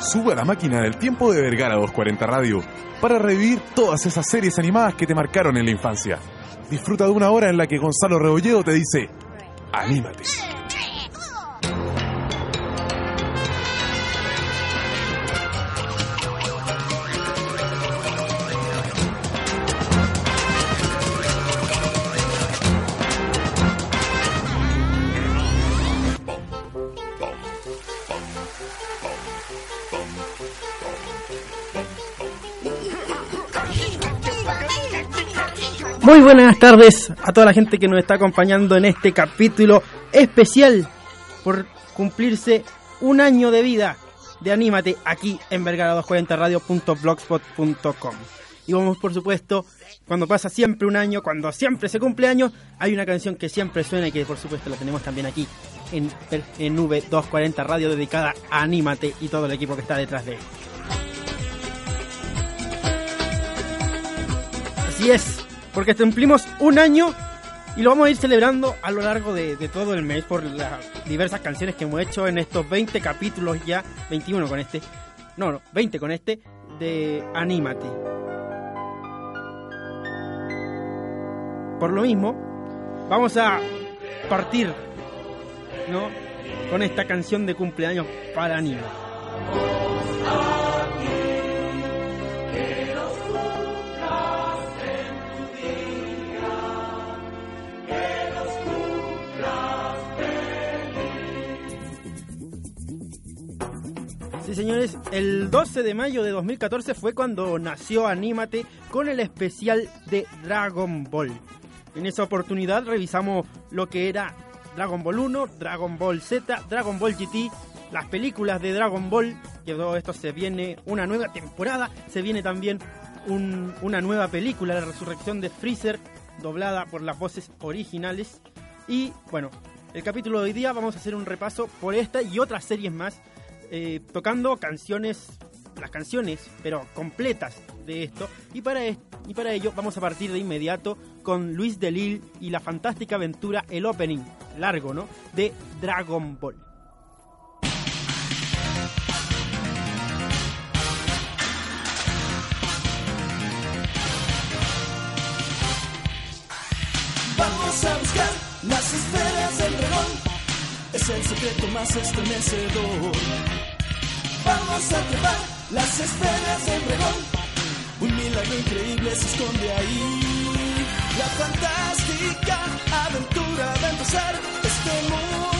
Sube a la máquina del tiempo de Vergara 240 Radio para revivir todas esas series animadas que te marcaron en la infancia. Disfruta de una hora en la que Gonzalo Rebolledo te dice, anímate. Muy buenas tardes a toda la gente que nos está acompañando en este capítulo especial por cumplirse un año de vida de Anímate aquí en vergara240radio.blogspot.com. Y vamos, por supuesto, cuando pasa siempre un año, cuando siempre se cumple año, hay una canción que siempre suena y que por supuesto la tenemos también aquí en, en V240 Radio dedicada a Anímate y todo el equipo que está detrás de él. Así es, porque cumplimos un año y lo vamos a ir celebrando a lo largo de, todo el mes por las diversas canciones que hemos hecho en estos 20 capítulos ya, 21 con este, no, no, 20 con este, de Anímate. Por lo mismo, vamos a partir, ¿no? Con esta canción de cumpleaños para Anímate. Sí, señores, el 12 de mayo de 2014 fue cuando nació Anímate con el especial de Dragon Ball. En esa oportunidad revisamos lo que era Dragon Ball 1, Dragon Ball Z, Dragon Ball GT, las películas de Dragon Ball, que todo esto se viene una nueva temporada, se viene también un, una nueva película, La Resurrección de Freezer, doblada por las voces originales. Y bueno, el capítulo de hoy día vamos a hacer un repaso por esta y otras series más eh, tocando canciones, las canciones, pero completas de esto. Y para, y para ello vamos a partir de inmediato con Luis Delil y la fantástica aventura, el opening largo, ¿no? De Dragon Ball. Es el secreto más estremecedor. Vamos a trepar las esferas del dragón. Un milagro increíble se esconde ahí. La fantástica aventura va a empezar. Este mundo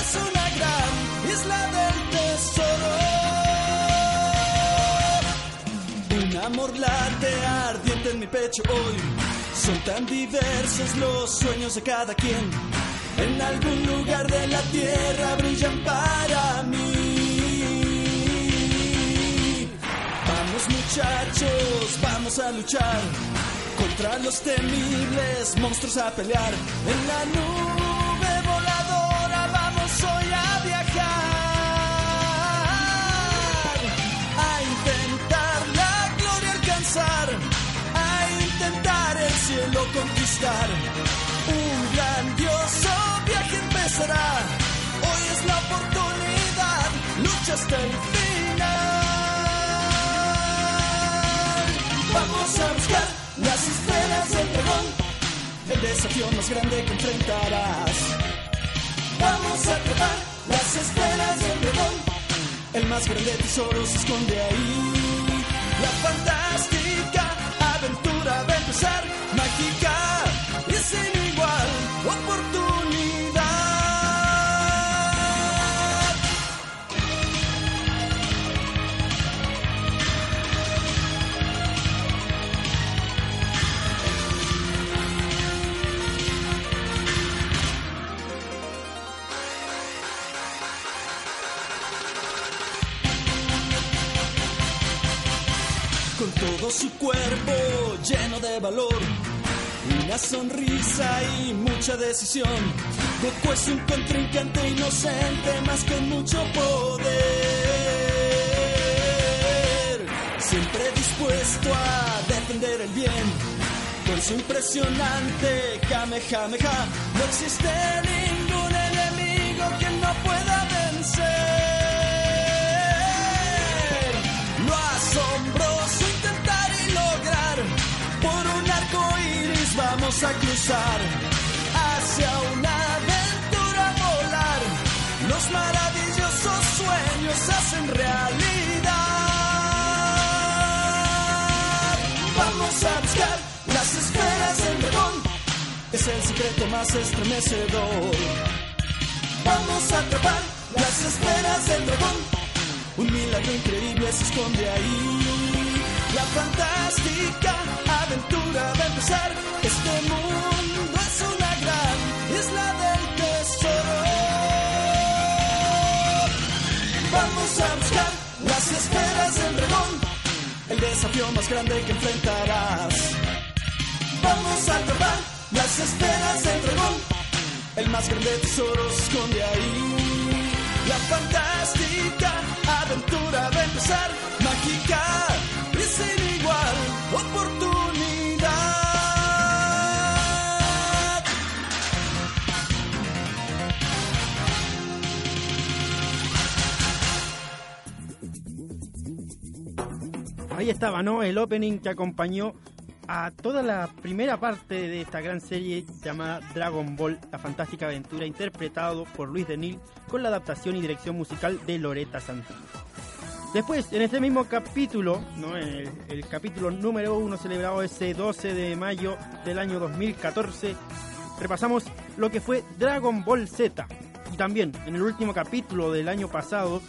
es una gran isla del tesoro. Un amor late ardiente en mi pecho hoy. Son tan diversos los sueños de cada quien. En algún lugar de la tierra brillan para mí. Vamos muchachos, vamos a luchar contra los temibles monstruos a pelear. En la nube hasta el final. Vamos a buscar las esferas del dragón. El desafío más grande que enfrentarás. Vamos a trepar las esferas del dragón. El más grande tesoro se esconde ahí. La fantástica su cuerpo lleno de valor, una sonrisa y mucha decisión. Goku es un contrincante inocente, más con mucho poder. Siempre dispuesto a defender el bien, con su impresionante Kamehameha. No existe ningún enemigo que no pueda vencer. Vamos a cruzar hacia una aventura volar. Los maravillosos sueños hacen realidad. Vamos a buscar las esferas del dragón. Es el secreto más estremecedor. Vamos a atrapar las esferas del dragón. Un milagro increíble se esconde ahí. La fantástica aventura a empezar. Este mundo es una gran isla del tesoro. Vamos a buscar las esferas del dragón. El desafío más grande que enfrentarás. Vamos a atrapar las esferas del dragón. El más grande tesoro esconde ahí. La fantástica aventura a empezar. Mágica oportunidad. Ahí estaba, ¿no? El opening que acompañó a toda la primera parte de esta gran serie llamada Dragon Ball, la fantástica aventura, interpretado por Luis Denil con la adaptación y dirección musical de Loreta Santana. Después, en este mismo capítulo, ¿no? el, el capítulo número uno celebrado ese 12 de mayo del año 2014, repasamos lo que fue Dragon Ball Z. Y también, en el último capítulo del año pasado,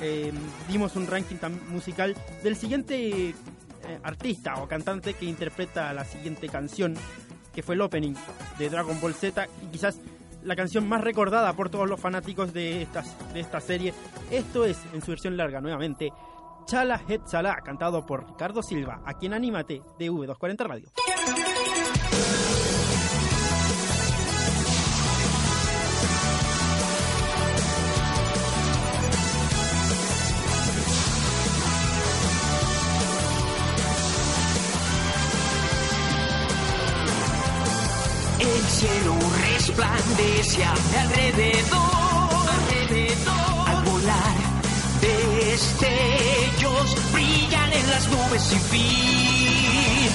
eh, dimos un ranking musical del siguiente eh, artista o cantante que interpreta la siguiente canción, que fue el opening de Dragon Ball Z y quizás la canción más recordada por todos los fanáticos de, de esta serie. Esto es, en su versión larga nuevamente, Chala Het Chala, cantado por Ricardo Silva, aquí en Anímate de V240 Radio. Cielo resplandece a mi alrededor, alrededor. Al volar, destellos brillan en las nubes sin fin.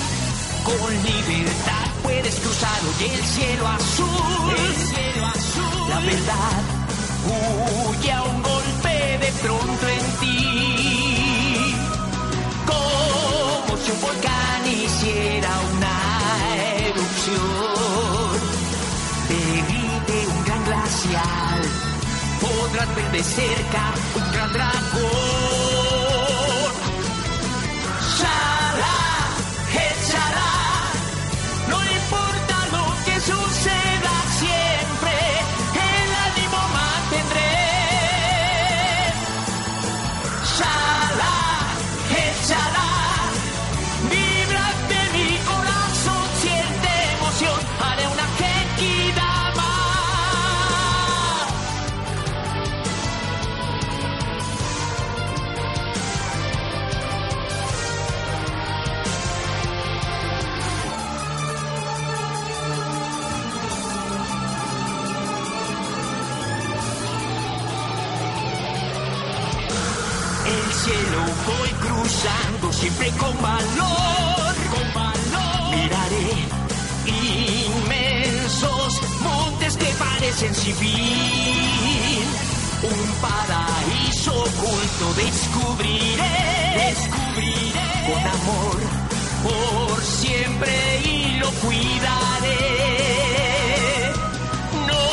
Con libertad puedes cruzar hoy el cielo azul. El cielo azul. La verdad huye a un golpe de pronto en ti como si un volcán hiciera una erupción. Ver de cerca un gran dragón. Que parecen sin fin. Un paraíso oculto descubriré, descubriré con amor por siempre y lo cuidaré. No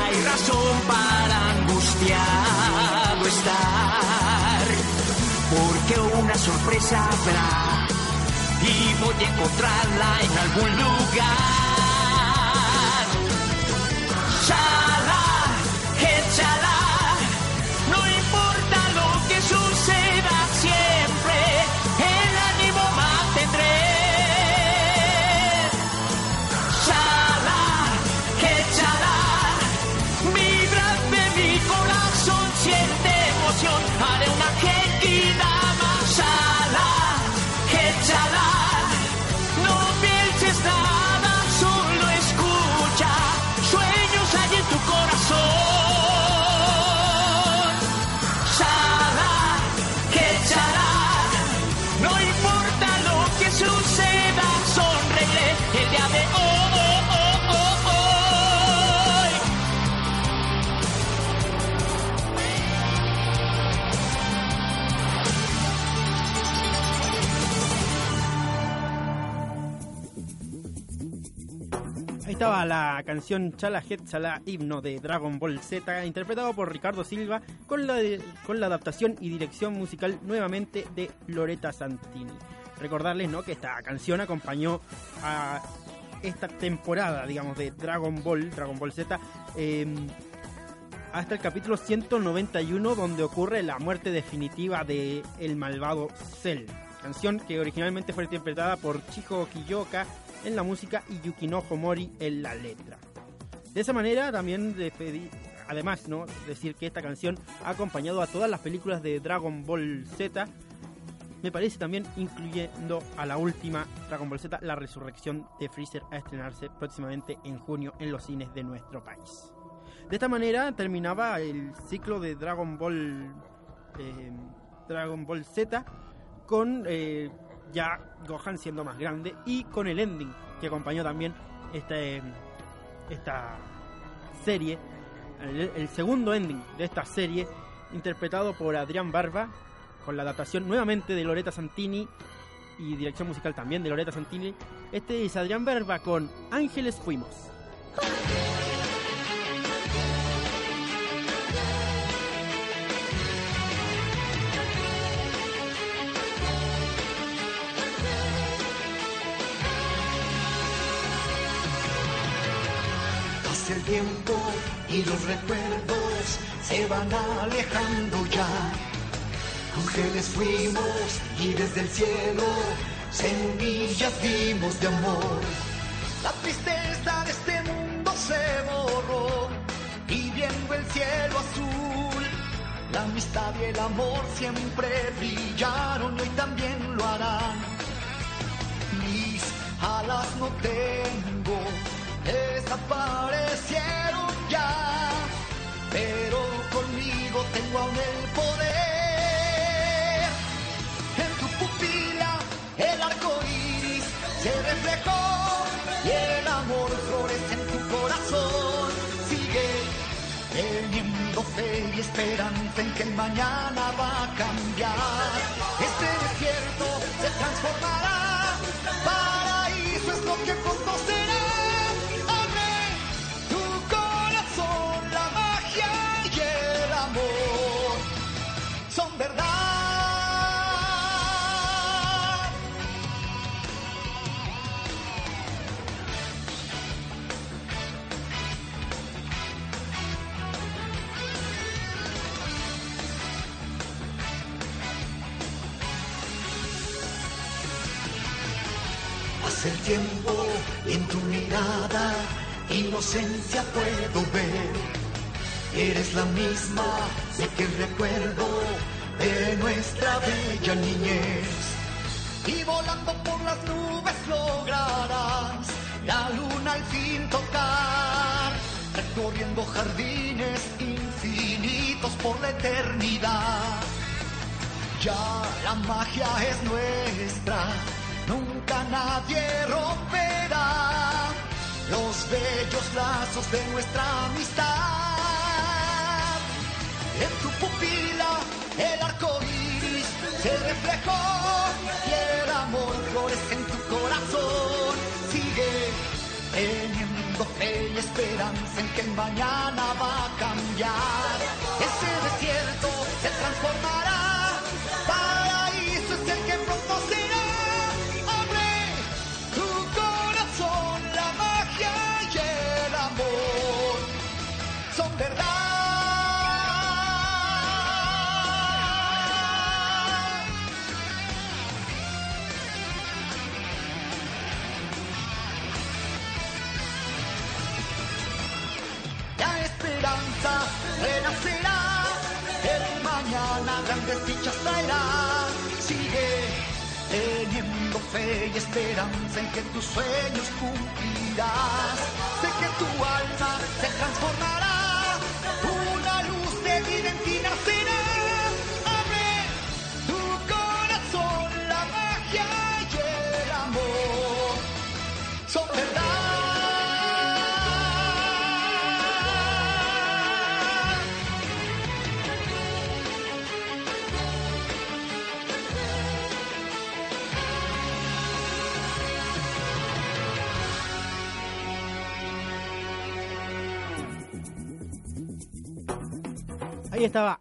hay razón para angustiado estar, porque una sorpresa habrá y voy a encontrarla en algún lugar. Shine. Canción Chala Chala Himno de Dragon Ball Z, interpretado por Ricardo Silva, con la, de- con la adaptación y dirección musical nuevamente de Loretta Santini. Recordarles ¿no? que esta canción acompañó a esta temporada, digamos, de Dragon Ball, Dragon Ball Z, eh, hasta el capítulo 191, donde ocurre la muerte definitiva de el malvado Cell. Canción que originalmente fue interpretada por Chiho Kiyoka en la música y Yukinojo Mori en la letra. De esa manera también despedí- además, ¿no? decir que esta canción ha acompañado a todas las películas de Dragon Ball Z. Me parece también incluyendo a la última Dragon Ball Z, la resurrección de Freezer a estrenarse próximamente en junio en los cines de nuestro país. De esta manera terminaba el ciclo de Dragon Ball eh, Dragon Ball Z con eh, ya Gohan siendo más grande y con el ending que acompañó también este, esta serie, el, el segundo ending de esta serie interpretado por Adrián Barba con la adaptación nuevamente de Loretta Santini y dirección musical también de Loretta Santini. Este es Adrián Barba con Ángeles Fuimos. Pasa el tiempo y los recuerdos se van alejando ya. Ángeles fuimos y desde el cielo semillas dimos de amor. La tristeza de este mundo se borró y viendo el cielo azul. La amistad y el amor siempre brillaron y hoy también lo harán. Mis alas no tengo, desaparecieron ya, pero conmigo tengo aún el poder. En tu pupila el arco iris se reflejó y el amor florece en tu corazón. Sigue teniendo fe y esperanza en que el mañana va a cambiar. Este desierto se transformará. Paraíso es lo que pronto inocencia puedo ver. Eres la misma de que recuerdo de nuestra bella niñez. Y volando por las nubes lograrás la luna al fin tocar. Recorriendo jardines infinitos por la eternidad. Ya la magia es nuestra, nunca nadie romperá los bellos lazos de nuestra amistad. En tu pupila el arco iris se reflejó y el amor florece en tu corazón. Sigue teniendo fe y esperanza en que mañana va a cambiar. Ese desierto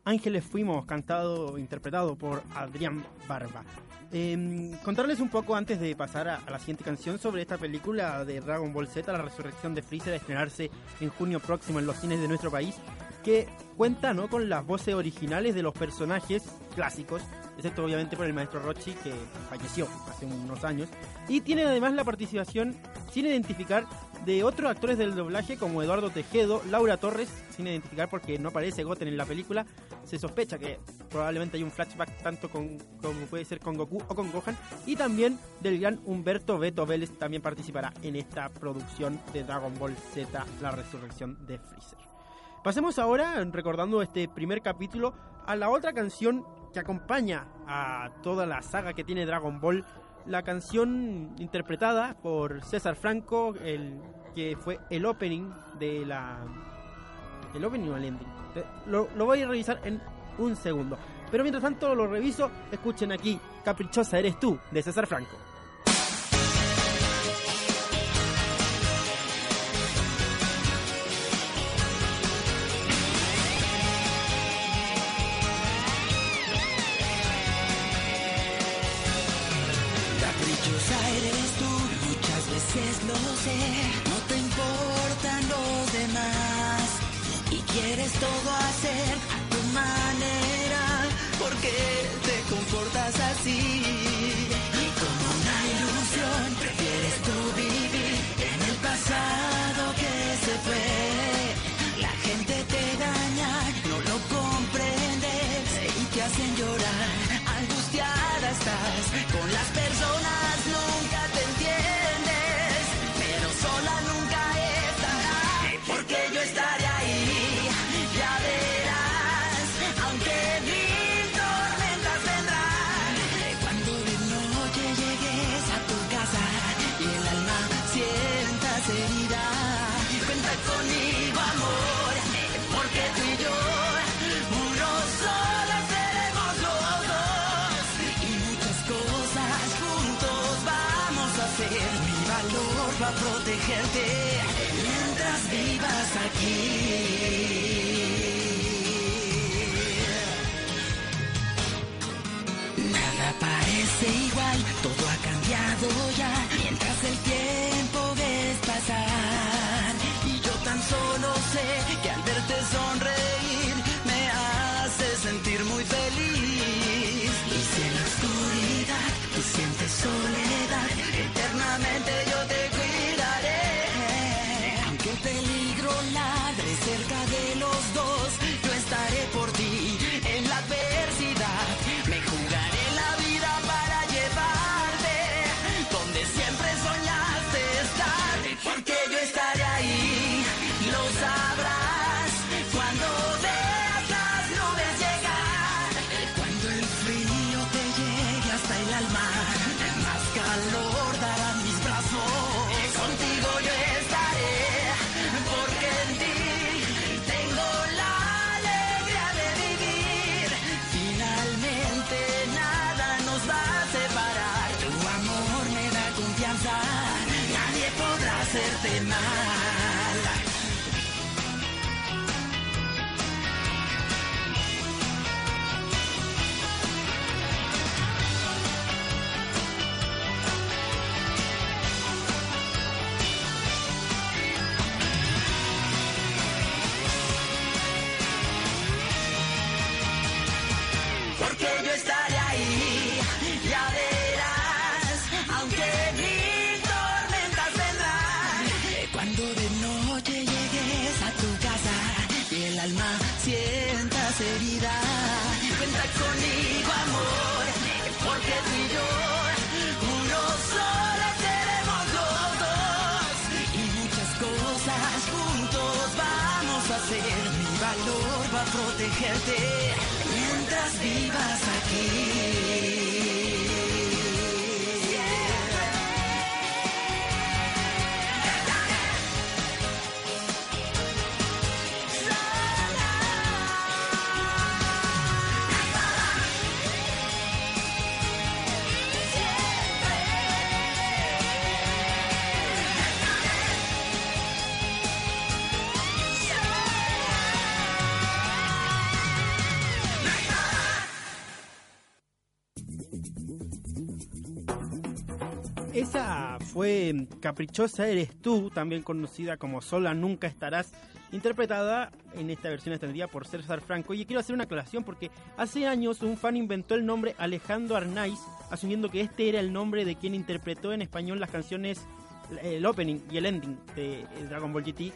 Ángeles Fuimos, cantado, interpretado por Adrián Barba. Eh, contarles un poco antes de pasar a, a, la siguiente canción sobre esta película de Dragon Ball Z, la resurrección de Freezer, a estrenarse en junio próximo en los cines de nuestro país, que cuenta ¿no? con las voces originales de los personajes clásicos, excepto obviamente por el maestro Rochi, que falleció hace unos años, y tiene además la participación, sin identificar, de otros actores del doblaje como Eduardo Tejedo, Laura Torres, sin identificar porque no aparece Goten en la película, se sospecha que probablemente hay un flashback tanto con, como puede ser con Goku o con Gohan, y también del gran Humberto Beto Vélez también participará en esta producción de Dragon Ball Z, la resurrección de Freezer. Pasemos ahora, recordando este primer capítulo, a la otra canción que acompaña a toda la saga que tiene Dragon Ball, la canción interpretada por César Franco, el que fue el opening de la... ¿El opening o el ending? Lo, lo voy a revisar en un segundo. Pero mientras tanto lo reviso, escuchen aquí, Caprichosa eres tú, de César Franco. No te importan los demás y quieres todo hacer a tu manera, porque te comportas así. Mi valor va a protegerte mientras vivas aquí. Nada parece igual, todo ha cambiado ya, mientras el tiempo ves pasar. Y yo tan solo sé que al verte sonreír me hace sentir muy feliz. Y si en la oscuridad tú sientes soledad, a Caprichosa Eres Tú, también conocida como Sola Nunca Estarás, interpretada en esta versión extendida por César Franco. Y quiero hacer una aclaración porque hace años un fan inventó el nombre Alejandro Arnaiz, asumiendo que este era el nombre de quien interpretó en español las canciones, el opening y el ending de Dragon Ball GT.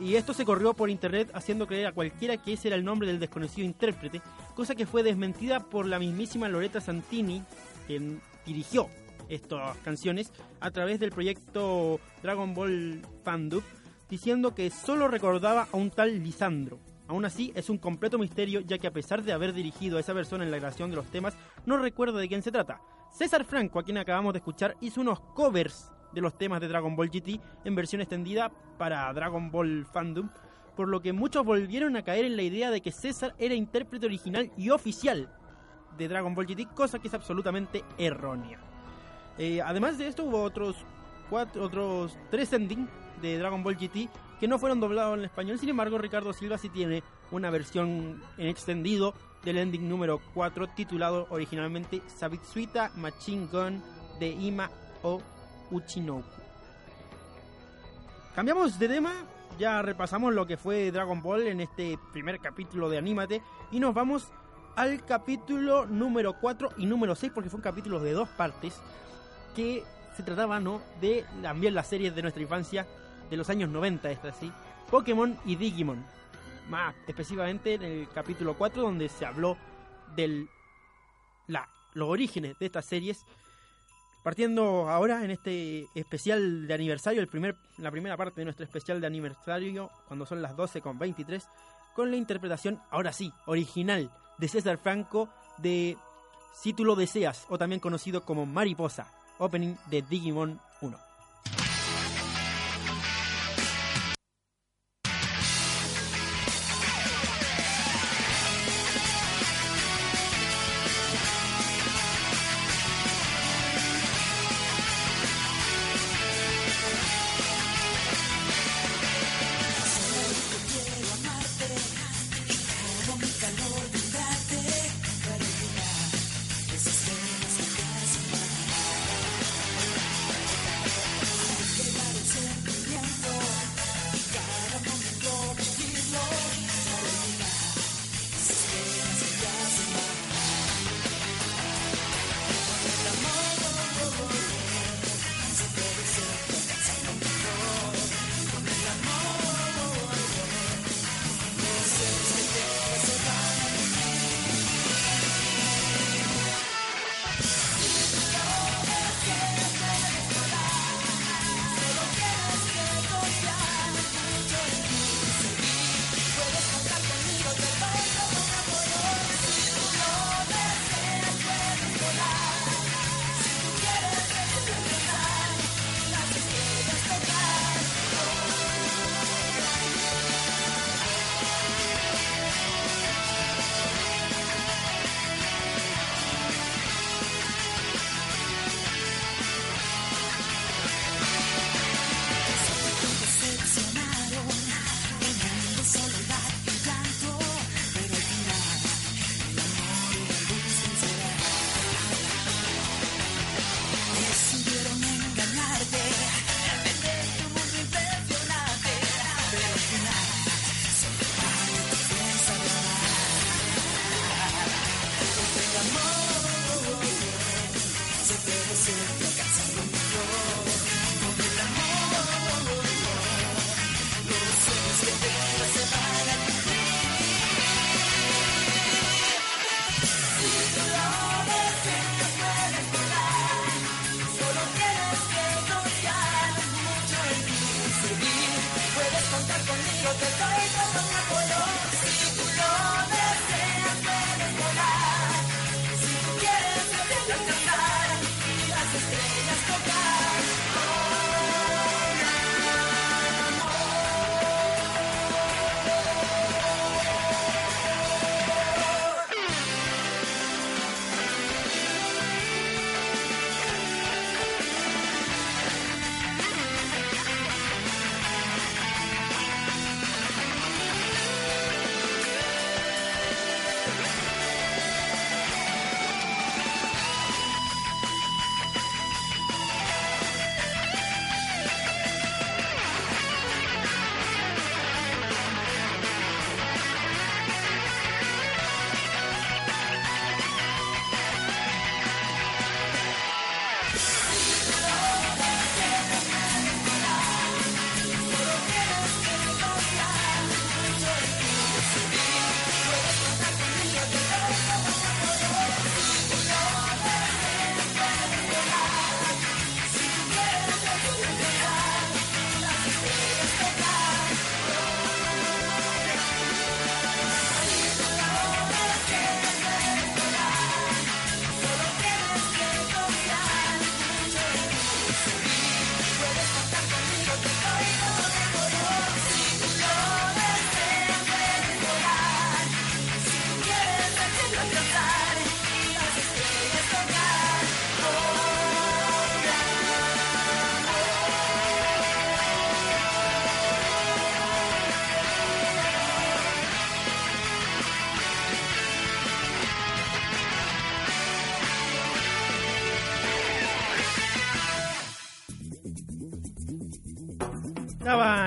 Y esto se corrió por internet haciendo creer a cualquiera que ese era el nombre del desconocido intérprete, cosa que fue desmentida por la mismísima Loretta Santini, quien dirigió estas canciones a través del proyecto Dragon Ball Fandub, diciendo que solo recordaba a un tal Lisandro. Aún así, es un completo misterio, ya que a pesar de haber dirigido a esa persona en la grabación de los temas, no recuerda de quién se trata. César Franco, a quien acabamos de escuchar, hizo unos covers de los temas de Dragon Ball GT en versión extendida para Dragon Ball Fandom, por lo que muchos volvieron a caer en la idea de que César era intérprete original y oficial de Dragon Ball GT, cosa que es absolutamente errónea. Eh, además de esto hubo otros cuatro, otros tres endings de Dragon Ball GT que no fueron doblados en español. Sin embargo, Ricardo Silva sí tiene una versión en extendido del ending número 4 titulado originalmente Sabitsuita Machine Gun de Ima o Uchinoku. Cambiamos de tema, ya repasamos lo que fue Dragon Ball en este primer capítulo de Anímate y nos vamos al capítulo número 4 y número 6 porque fue un capítulo de dos partes que se trataba ¿no? de también las series de nuestra infancia de los años 90, esta sí, Pokémon y Digimon. Más específicamente en el capítulo 4 donde se habló de los orígenes de estas series. Partiendo ahora en este especial de aniversario, el primer, la primera parte de nuestro especial de aniversario, cuando son las 12 con 23, con la interpretación, ahora sí, original de César Franco de Si tú deseas, o también conocido como Mariposa, opening de Digimon 1.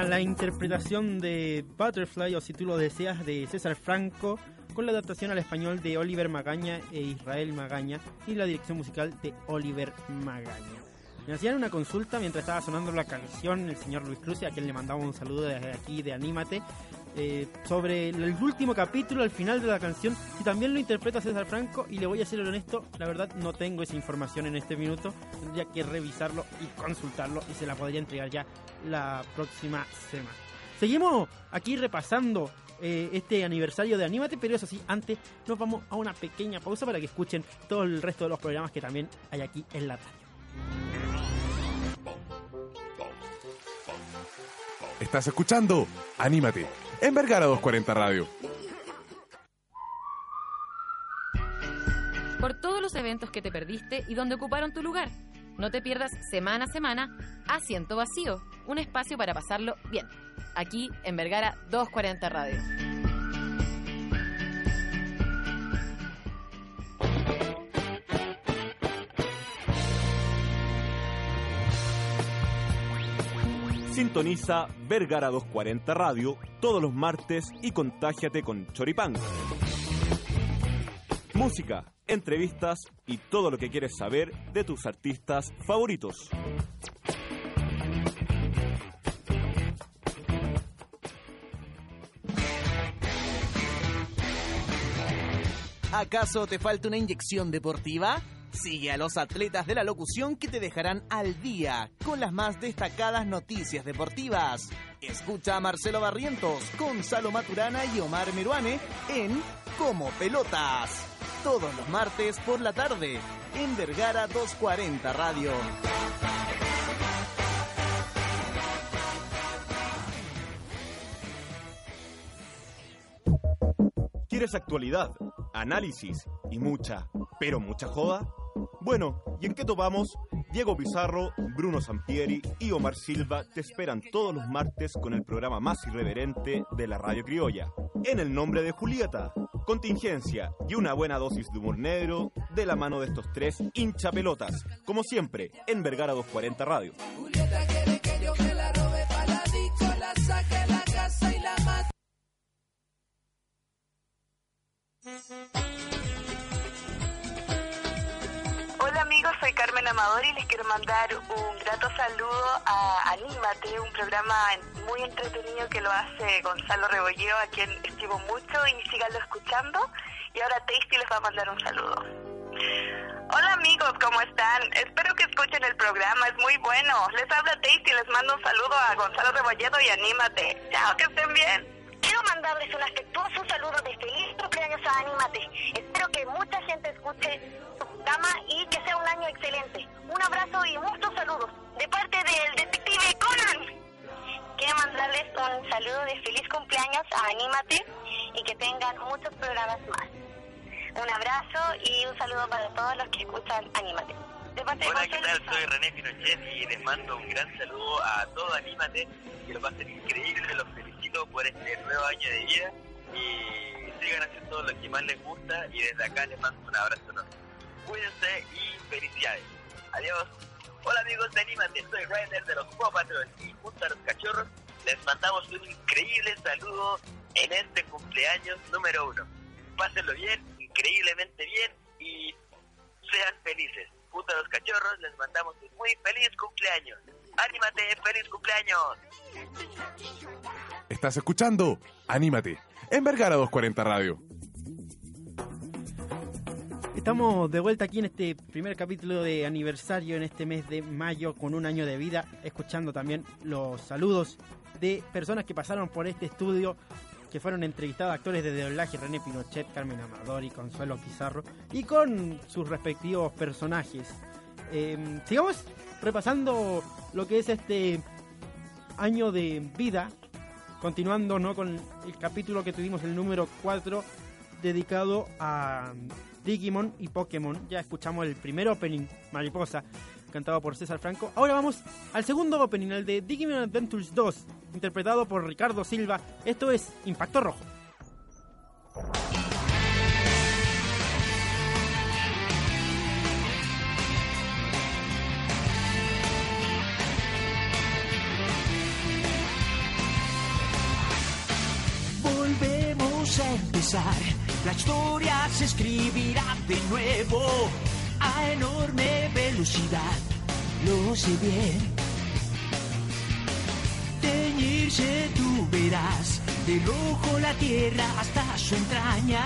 La interpretación de Butterfly, o si tú lo deseas, de César Franco, con la adaptación al español de Oliver Magaña e Israel Magaña y la dirección musical de Oliver Magaña. Me hacían una consulta mientras estaba sonando la canción el señor Luis Cruz, a quien le mandaba un saludo desde aquí de Anímate, eh, sobre el último capítulo, al final de la canción, si también lo interpreta César Franco, y le voy a ser honesto, la verdad no tengo esa información en este minuto, tendría que revisarlo y consultarlo y se la podría entregar ya la próxima semana. Seguimos aquí repasando eh, este aniversario de Anímate, pero eso sí, antes nos vamos a una pequeña pausa para que escuchen todo el resto de los programas que también hay aquí en la radio. Estás escuchando Anímate en Vergara 240 Radio. Por todos los eventos que te perdiste y donde ocuparon tu lugar. No te pierdas semana a semana Asiento Vacío, un espacio para pasarlo bien. Aquí en Vergara 240 Radio. Sintoniza Vergara 240 Radio todos los martes y contágiate con Choripán. Música, entrevistas y todo lo que quieres saber de tus artistas favoritos. ¿Acaso te falta una inyección deportiva? Sigue a los atletas de la locución que te dejarán al día con las más destacadas noticias deportivas. Escucha a Marcelo Barrientos, Gonzalo Maturana y Omar Meruane en Como Pelotas. Todos los martes por la tarde en Vergara 240 Radio. ¿Quieres actualidad, análisis y mucha, pero mucha joda? Bueno, ¿y en qué topamos? Diego Pizarro, Bruno Sampieri y Omar Silva te esperan todos los martes con el programa más irreverente de la radio criolla. En el nombre de Julieta, contingencia y una buena dosis de humor negro de la mano de estos tres hinchapelotas, como siempre, en Vergara 240 Radio. Julieta quiere que yo la robe pa' la disco, la saque la casa y la mate. Soy Carmen Amador y les quiero mandar un grato saludo a Anímate, un programa muy entretenido que lo hace Gonzalo Rebolleo, a quien estimo mucho y síganlo escuchando. Y ahora Tasty les va a mandar un saludo. Hola amigos, ¿cómo están? Espero que escuchen el programa, es muy bueno. Les habla Tasty, les mando un saludo a Gonzalo Rebolledo y Anímate. Chao, que estén bien. Quiero mandarles un afectuoso saludo de feliz cumpleaños a Anímate. Espero que mucha gente escuche tu programa y que sea un año excelente. Un abrazo y muchos saludos de parte del detective Conan. Quiero mandarles un saludo de feliz cumpleaños a Anímate y que tengan muchos programas más. Un abrazo y un saludo para todos los que escuchan Anímate. Hola, ¿qué tal? Soy René Pinochet y les mando un gran saludo a todo Anímate, que lo pasen increíble, los felicito por este nuevo año de vida y sigan haciendo lo que más les gusta y desde acá les mando un abrazo enorme. Cuídense y felicidades. Adiós. Hola amigos de Anímate, soy Ryder de los Patrol y junto a los cachorros les mandamos un increíble saludo en este cumpleaños número uno. Pásenlo bien, increíblemente bien y sean felices. Junto a los cachorros les mandamos un muy feliz cumpleaños. ¡Anímate! ¡Feliz cumpleaños! Estás escuchando Anímate en Vergara 240 Radio. Estamos de vuelta aquí en este primer capítulo de aniversario en este mes de mayo con un año de vida, escuchando también los saludos de personas que pasaron por este estudio, que fueron entrevistados actores de doblaje, René Pinochet, Carmen Amador y Consuelo Pizarro, y con sus respectivos personajes. Eh, sigamos repasando lo que es este año de vida, continuando ¿no? con el capítulo que tuvimos, el número 4, dedicado a Digimon y Pokémon. Ya escuchamos el primer opening, Mariposa, cantado por César Franco. Ahora vamos al segundo opening, el de Digimon Adventures 2, interpretado por Ricardo Silva. Esto es Impacto Rojo. La historia se escribirá de nuevo a enorme velocidad, lo sé bien. Teñirse tú verás, de rojo la tierra hasta su entraña,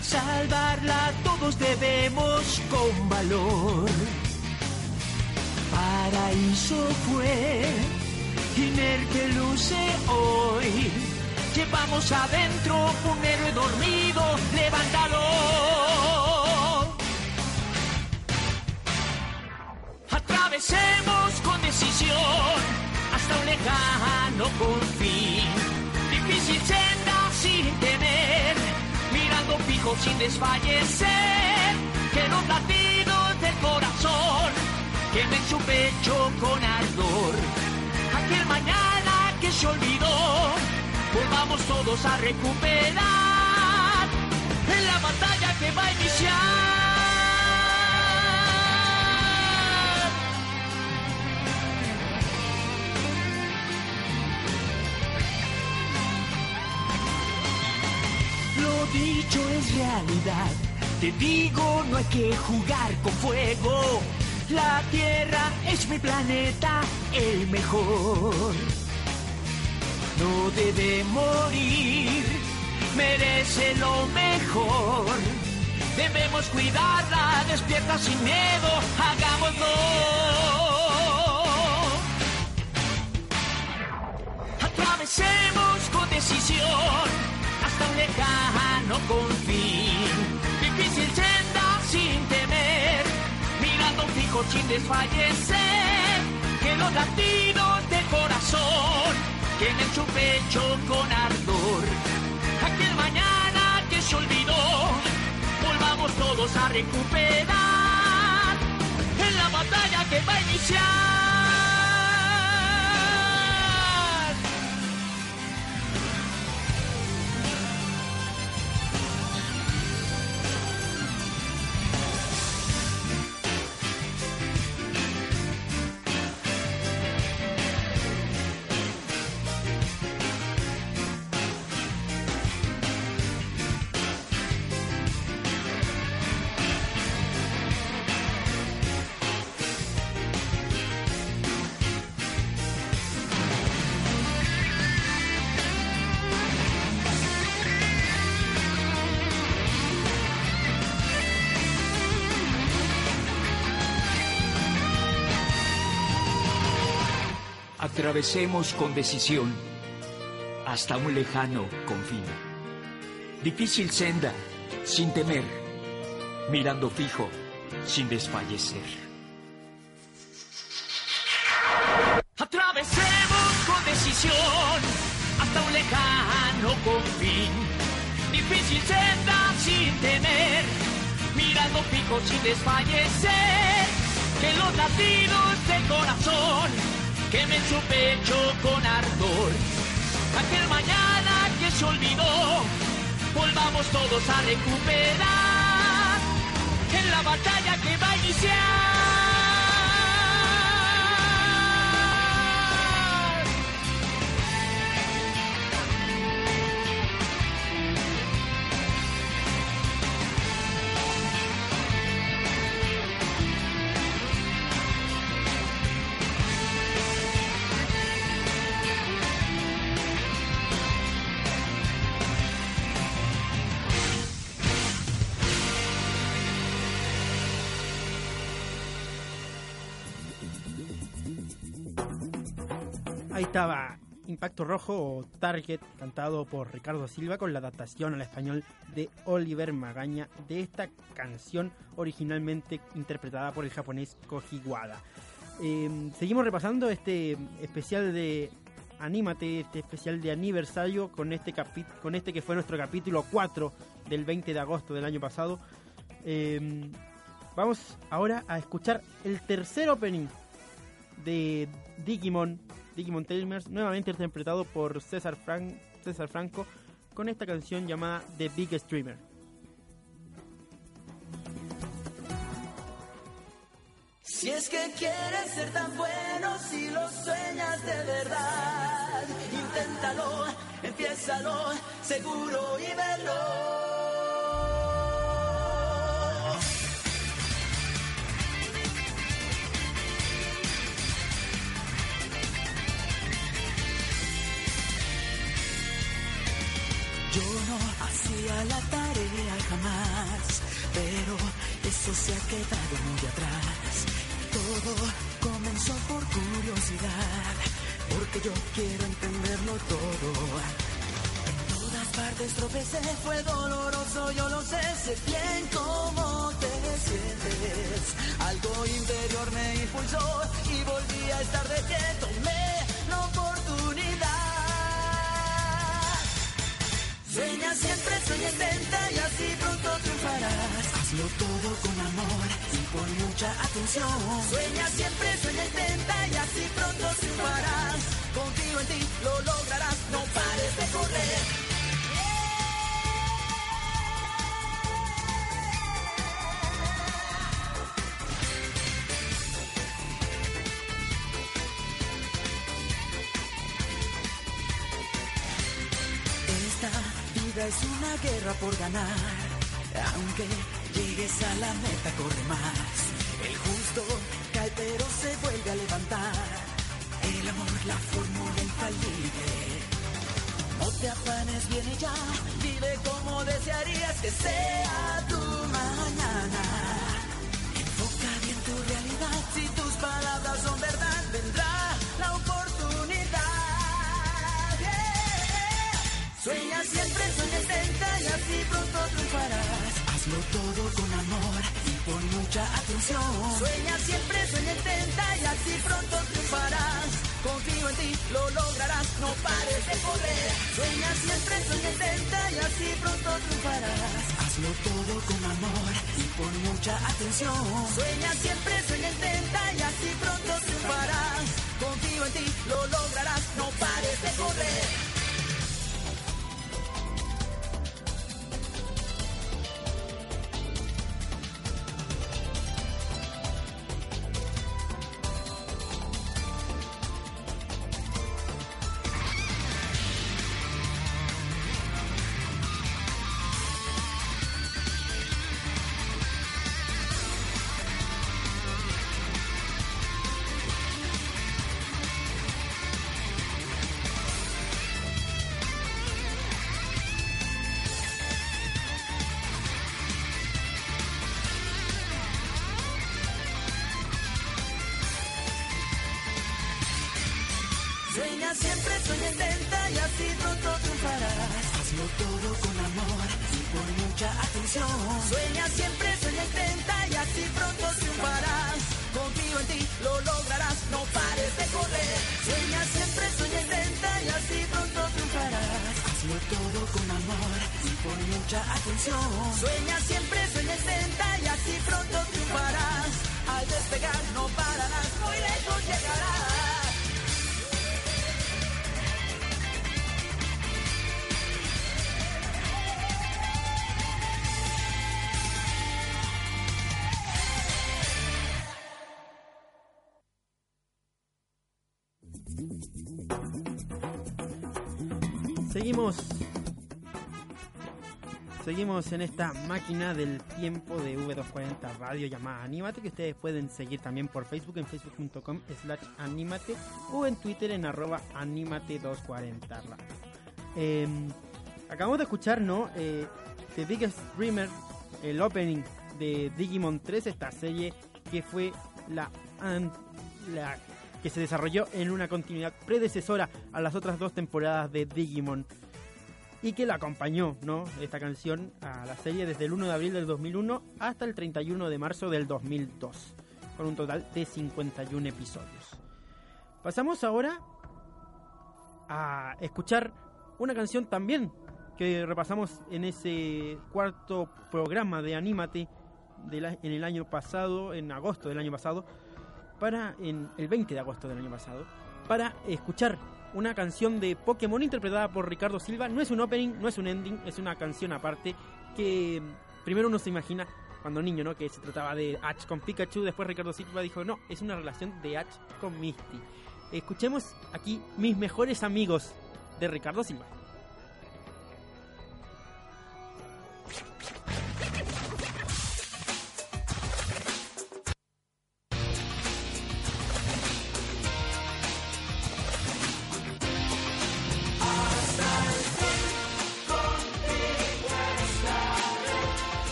salvarla todos debemos con valor. Paraíso fue, Iner que luce hoy. Llevamos adentro un héroe dormido, levántalo. Atravesemos con decisión hasta un lejano confín. Difícil senda sin temer, mirando fijo sin desfallecer. Que los latidos del corazón quemen su pecho con ardor. Aquel mañana que se olvidó, volvamos todos a recuperar en la batalla que va a iniciar. Lo dicho es realidad. Te digo, no hay que jugar con fuego. La Tierra es mi planeta, el mejor. No debe morir, merece lo mejor. Debemos cuidarla, despierta sin miedo, hagámoslo. Atravesemos con decisión hasta un lejano confín. Difícil senda sin temer, mirando fijo sin desfallecer. Que los latidos del corazón quemen su pecho con ardor. Aquel mañana que se olvidó, volvamos todos a recuperar en la batalla que va a iniciar. Atravesemos con decisión hasta un lejano confín. Difícil senda, sin temer, mirando fijo, sin desfallecer. Atravesemos con decisión hasta un lejano confín. Difícil senda, sin temer, mirando fijo, sin desfallecer. Que los latidos del corazón quemen su pecho con ardor. Aquel mañana que se olvidó, volvamos todos a recuperar en la batalla que va a iniciar. Estaba Impacto Rojo o Target, cantado por Ricardo Silva con la adaptación al español de Oliver Magaña de esta canción originalmente interpretada por el japonés Koji Wada. Eh, seguimos repasando este especial de Anímate, este especial de aniversario con este, capi- con este que fue nuestro capítulo 4 del 20 de agosto del año pasado. Eh, vamos ahora a escuchar el tercer opening de Digimon, Digimon Tamers, nuevamente interpretado por César, Fran- César Franco con esta canción llamada The Big Streamer. Si es que quieres ser tan bueno, si lo sueñas de verdad, inténtalo, Empiézalo, seguro y veloz. La tarea jamás, pero eso se ha quedado muy atrás. Todo comenzó por curiosidad, porque yo quiero entenderlo todo. En todas partes tropecé, fue doloroso, yo lo sé, sé bien cómo te Sueña siempre, sueña intenta y así pronto triunfarás. Confío en ti, lo lograrás, no pares de correr. Esta vida es una guerra por ganar. Aunque llegues a la meta, corre más. Vive como desearías que sea tu mañana. Enfoca bien tu realidad. Si tus palabras son verdad, vendrá la oportunidad. Sueña siempre, sueña y así pronto triunfarás. Hazlo todo con amor y con mucha atención. Sueña siempre, sueña intenta y así pronto triunfarás. Confío en ti, lo lograrás, no pares de correr. Sueña siempre, sueña intenta y así pronto triunfarás. Hazlo todo con amor y con mucha atención. Sueña siempre, sueña intenta y así pronto triunfarás. Confío en ti, lo lograrás, siempre, sueña intenta y así pronto triunfarás. Hazlo todo con amor y con mucha atención. Sueña siempre, sueña intenta y así pronto triunfarás. Confío en ti, lo lograrás, no pares de correr. Sueña siempre, sueña intenta y así pronto triunfarás. Hazlo todo con amor y con mucha atención. Sueña siempre, sueña intenta y así pronto triunfarás. Al despegar no pararás, muy lejos llegarás. Seguimos en esta máquina del tiempo de V240 Radio llamada Anímate, que ustedes pueden seguir también por Facebook en facebook.com slash anímate o en Twitter en arroba anímate240 Radio. Eh, acabamos de escuchar, ¿no? Eh, The Biggest Dreamer, el opening de Digimon 3, esta serie que fue la, la que se desarrolló en una continuidad predecesora a las otras dos temporadas de Digimon y que la acompañó, ¿no? Esta canción a la serie desde el 1 de abril del 2001 hasta el 31 de marzo del 2002, con un total de 51 episodios. Pasamos ahora a escuchar una canción también que repasamos en ese cuarto programa de Anímate en el año pasado, en agosto del año pasado, para el 20 de agosto del año pasado, para escuchar una canción de Pokémon interpretada por Ricardo Silva. No es un opening, no es un ending, es una canción aparte que mm, primero uno se imagina cuando niño, ¿no? Que se trataba de Ash con Pikachu. Después Ricardo Silva dijo, no, es una relación de Ash con Misty. Escuchemos aquí Mis mejores amigos de Ricardo Silva.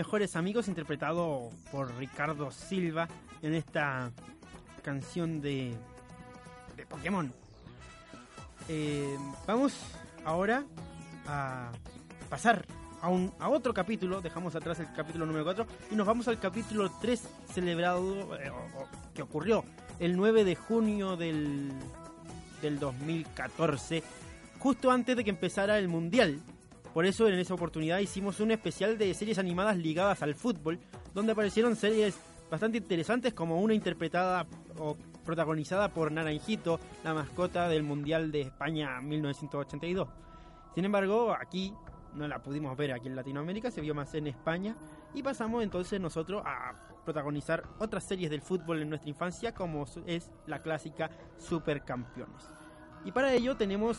Mejores amigos, interpretado por Ricardo Silva en esta canción de, de Pokémon. Eh, vamos ahora a pasar a, un, a otro capítulo, dejamos atrás el capítulo número 4 y nos vamos al capítulo 3 celebrado, eh, que ocurrió el 9 de junio del, del 2014, justo antes de que empezara el Mundial. Por eso en esa oportunidad hicimos un especial de series animadas ligadas al fútbol, donde aparecieron series bastante interesantes como una interpretada o protagonizada por Naranjito, la mascota del Mundial de España 1982. Sin embargo, aquí no la pudimos ver aquí en Latinoamérica, se vio más en España y pasamos entonces nosotros a protagonizar otras series del fútbol en nuestra infancia como es la clásica Supercampeones. Y para ello tenemos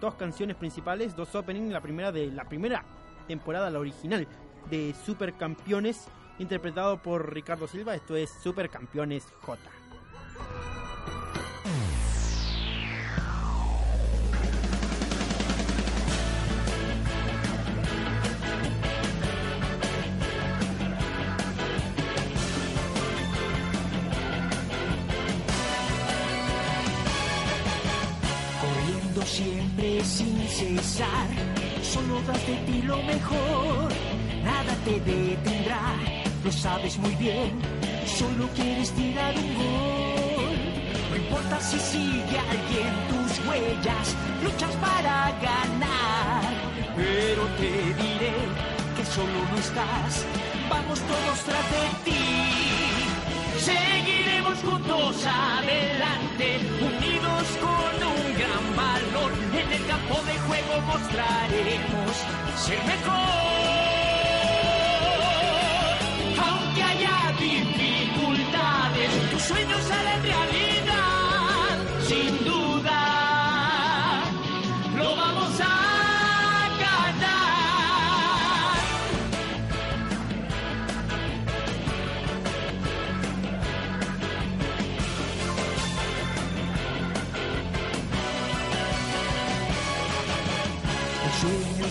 dos canciones principales, dos openings, la primera de la primera temporada, la original de Supercampeones, interpretado por Ricardo Silva, esto es Supercampeones J. cesar, solo das de ti lo mejor, nada te detendrá, lo sabes muy bien, solo quieres tirar un gol. No importa si sigue alguien tus huellas, luchas para ganar, pero te diré que solo no estás, vamos todos tras de ti. Seguiremos juntos adelante, unidos con En el campo de juego mostraremos ser mejor. Aunque haya dificultades, tus sueños harán realidad.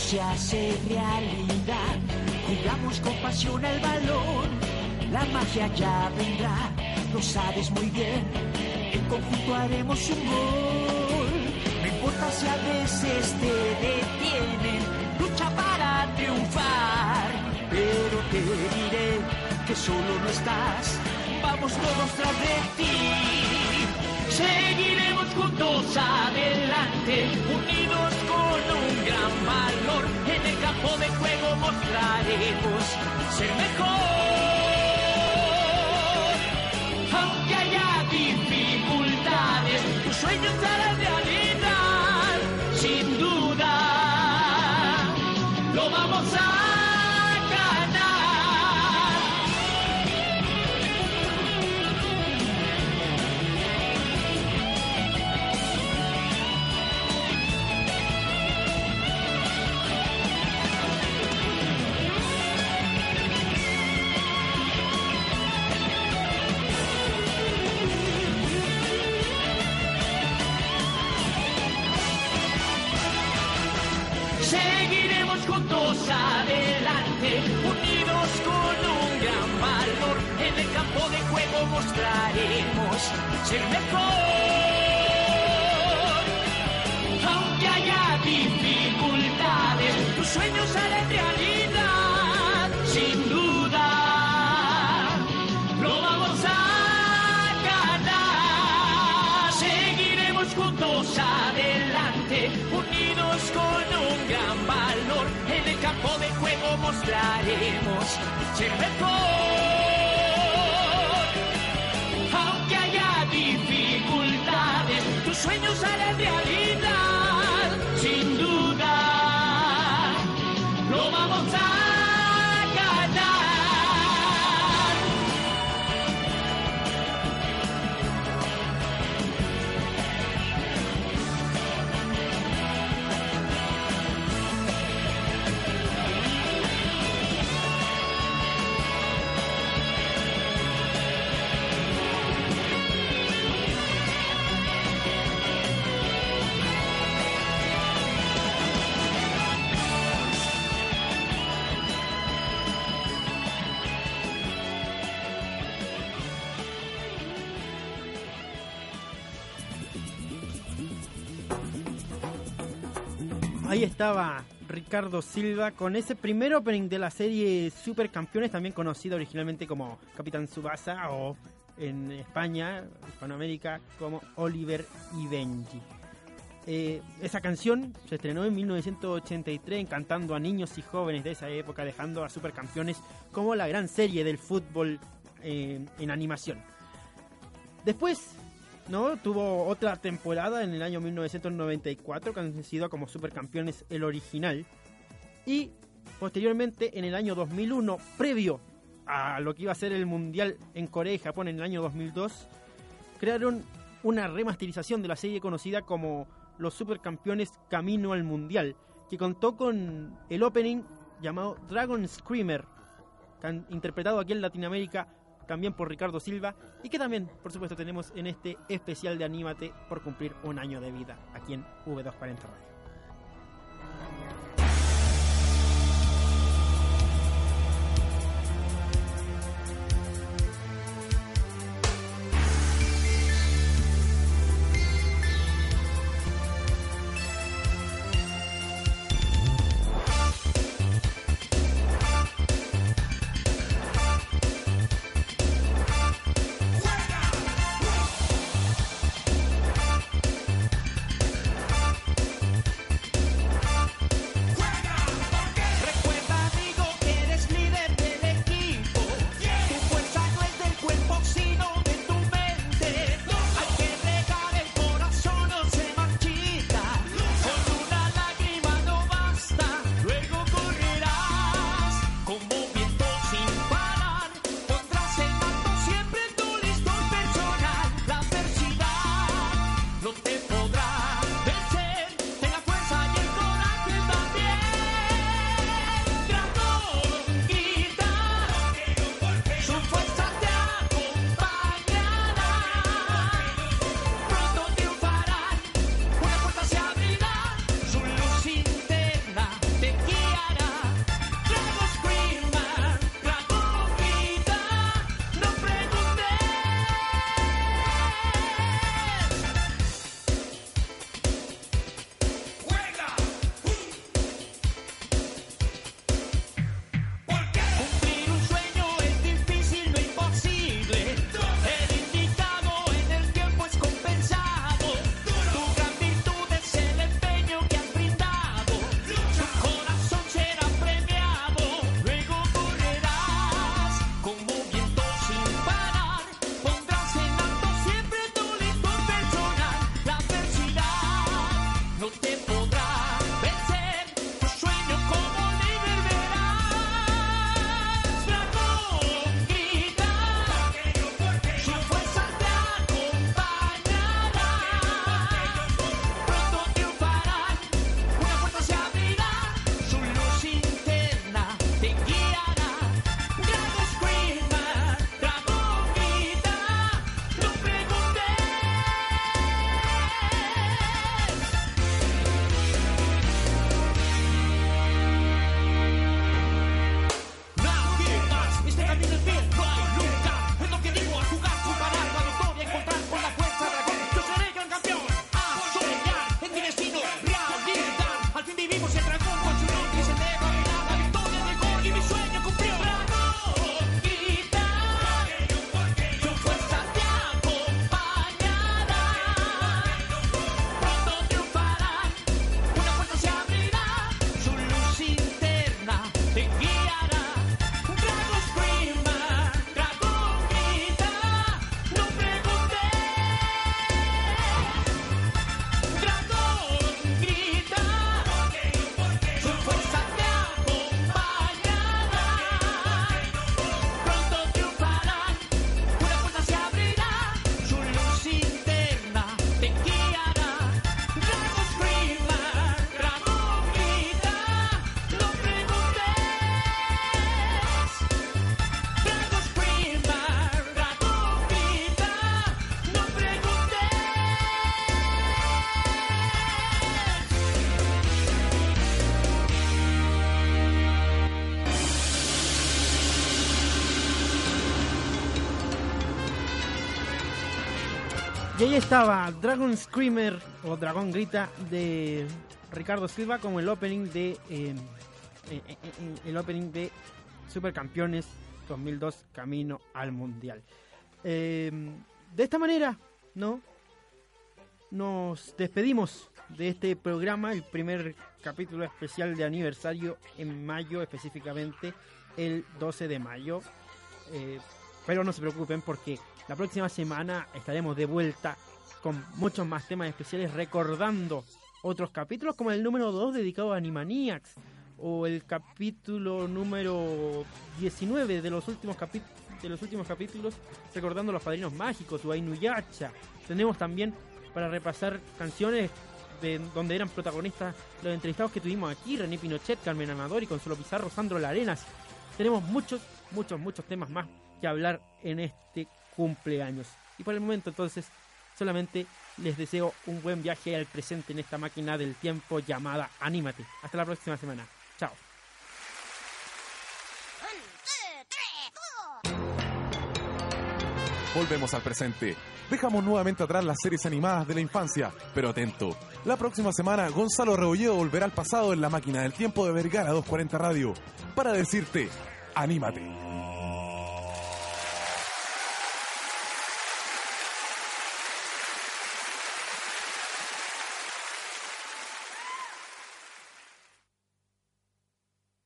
Se hace realidad. Jugamos con pasión el balón. La magia ya vendrá, lo sabes muy bien. En conjunto haremos un gol. No importa si a veces te detienen, lucha para triunfar. Pero te diré que solo no estás. Vamos todos tras de ti. Seguiremos juntos adelante, unidos campo de juego mostraremos ser mejor. Mostraremos ser mejor. Aunque haya dificultades, tus sueños harán realidad. Sin duda, lo vamos a ganar. Seguiremos juntos adelante, unidos con un gran valor. En el campo de juego mostraremos ser mejor. Sueños harán Ahí estaba Ricardo Silva con ese primer opening de la serie Supercampeones, también conocido originalmente como Capitán Subasa o en España, Hispanoamérica, como Oliver y Benji. Eh, esa canción se estrenó en 1983 encantando a niños y jóvenes de esa época, dejando a Supercampeones como la gran serie del fútbol eh, en animación. Después, ¿no? Tuvo otra temporada en el año 1994, conocido como Supercampeones el original. Y posteriormente, en el año 2001, previo a lo que iba a ser el Mundial en Corea y Japón en el año 2002, crearon una remasterización de la serie conocida como Los Supercampeones Camino al Mundial, que contó con el opening llamado Dragon Screamer, interpretado aquí en Latinoamérica también por Ricardo Silva y que también, por supuesto, tenemos en este especial de Anímate por cumplir un año de vida aquí en V240 Radio. Y ahí estaba Dragon Screamer o Dragón Grita de Ricardo Silva como el opening de eh, eh, eh, el opening de Supercampeones 2002 Camino al Mundial. De esta manera, ¿no? Nos despedimos de este programa, el primer capítulo especial de aniversario en mayo, específicamente el 12 de mayo. Pero no se preocupen porque la próxima semana estaremos de vuelta con muchos más temas especiales recordando otros capítulos como el número 2 dedicado a Animaniacs o el capítulo número 19 de los últimos capítulos de los últimos capítulos recordando los padrinos mágicos o Ainuyacha. Tenemos también para repasar canciones de donde eran protagonistas los entrevistados que tuvimos aquí, René Pinochet, Carmen Amador y Consuelo Pizarro, Sandro Larenas. Tenemos muchos, muchos, muchos temas más que hablar en este cumpleaños. Y por el momento entonces solamente les deseo un buen viaje al presente en esta máquina del tiempo llamada Anímate. Hasta la próxima semana. Chao. Volvemos al presente. Dejamos nuevamente atrás las series animadas de la infancia, pero atento. La próxima semana Gonzalo Rebolledo volverá al pasado en la máquina del tiempo de Vergara 240 Radio para decirte, anímate.